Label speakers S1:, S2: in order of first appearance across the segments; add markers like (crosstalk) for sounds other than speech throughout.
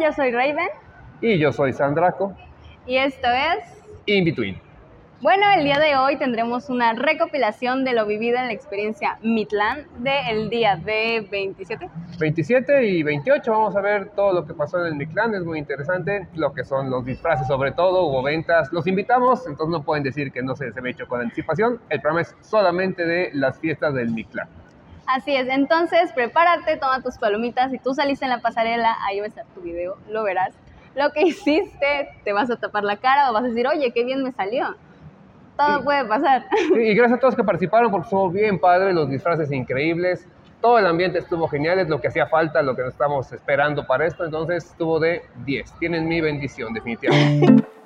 S1: Yo soy Raven.
S2: Y yo soy Sandraco.
S1: Y esto es...
S2: In Between.
S1: Bueno, el día de hoy tendremos una recopilación de lo vivido en la experiencia Midland del día de 27.
S2: 27 y 28 vamos a ver todo lo que pasó en el Midland, es muy interesante, lo que son los disfraces sobre todo, hubo ventas, los invitamos, entonces no pueden decir que no se, se me hecho con anticipación, el programa es solamente de las fiestas del Midland.
S1: Así es, entonces prepárate, toma tus palomitas, si tú saliste en la pasarela, ahí va a estar tu video, lo verás. Lo que (laughs) hiciste, te vas a tapar la cara o vas a decir, oye, qué bien me salió todo puede pasar. (laughs)
S2: Y gracias a todos que participaron porque estuvo bien padre, los disfraces increíbles, todo el ambiente estuvo genial, es lo que hacía falta, lo que estamos esperando para esto, entonces estuvo de 10. Tienen mi bendición, definitivamente. (laughs)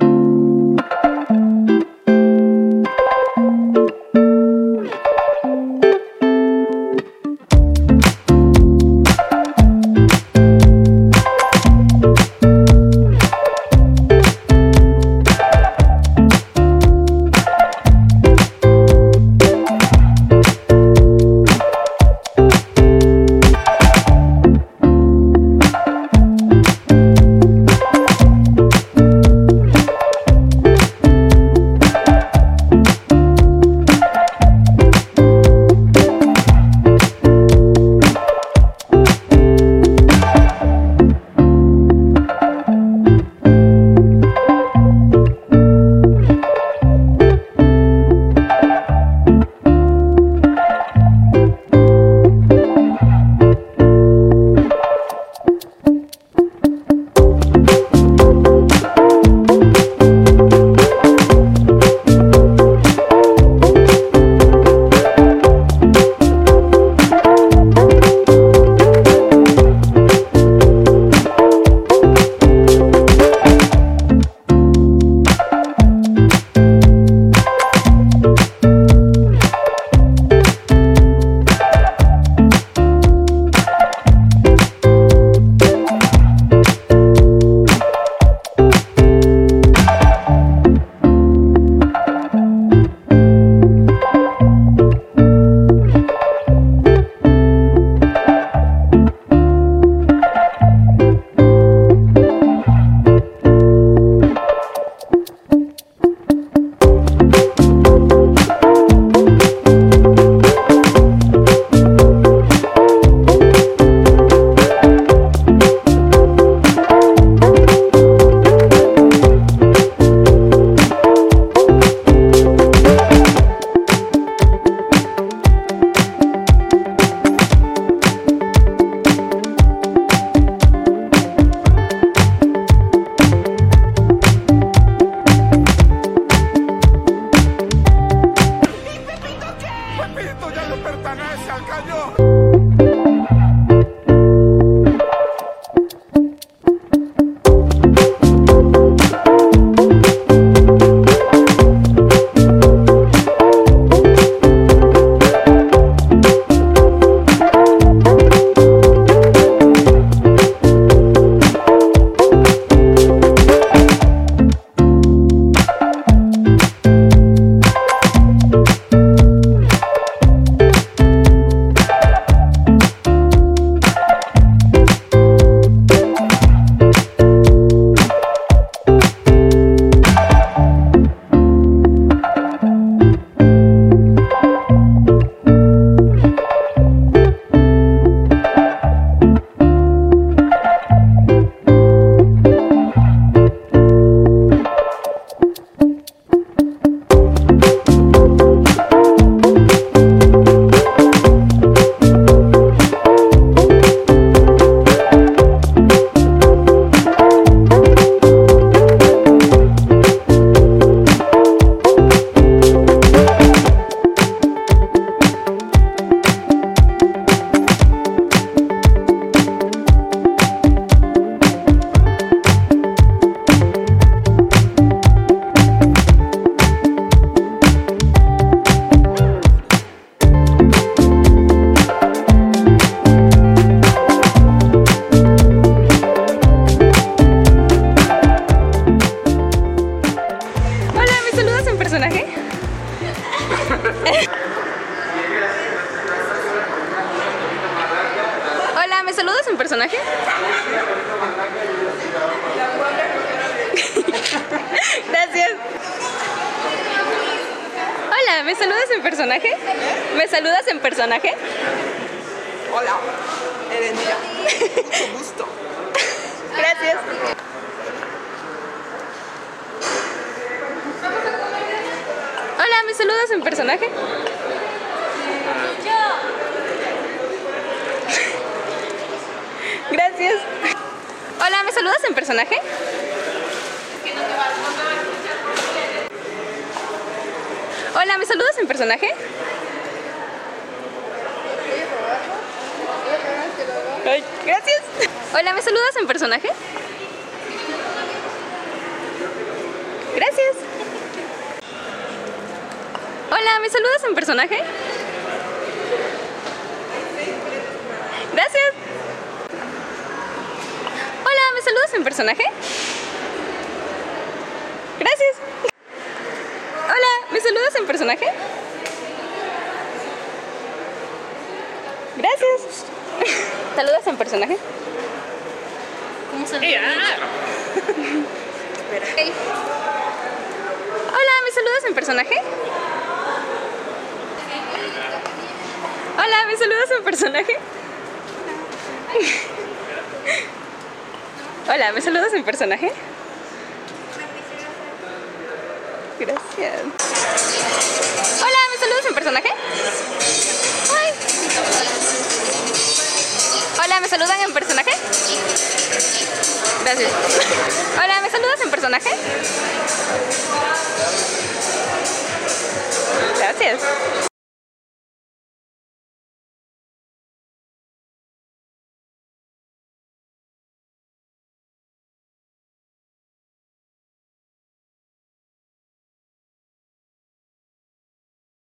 S2: Hola, ¿me saludas en personaje?
S3: Gracias. Hola, ¿me saludas en personaje? ¿Me saludas en personaje?
S4: Hola, Erendira. Mucho (laughs) gusto.
S3: Gracias. Saludas en personaje? Gracias. Hola, ¿me saludas en personaje? Hola, ¿me saludas en personaje? Ay, gracias. Hola, ¿me saludas en personaje? Gracias. Hola, ¿me saludas en personaje? Gracias. Hola, ¿me saludas en personaje? Gracias. Hola, ¿me saludas en personaje? Gracias. ¿Saludas en personaje?
S5: ¿Cómo se
S3: Hola, ¿me saludas en personaje? Hola, ¿me saludas en personaje? Hola, ¿me saludas en personaje? Gracias. Hola, ¿me saludas en personaje? Ay. Hola, ¿me saludan en personaje? Gracias. Hola, ¿me saludas en personaje? Gracias.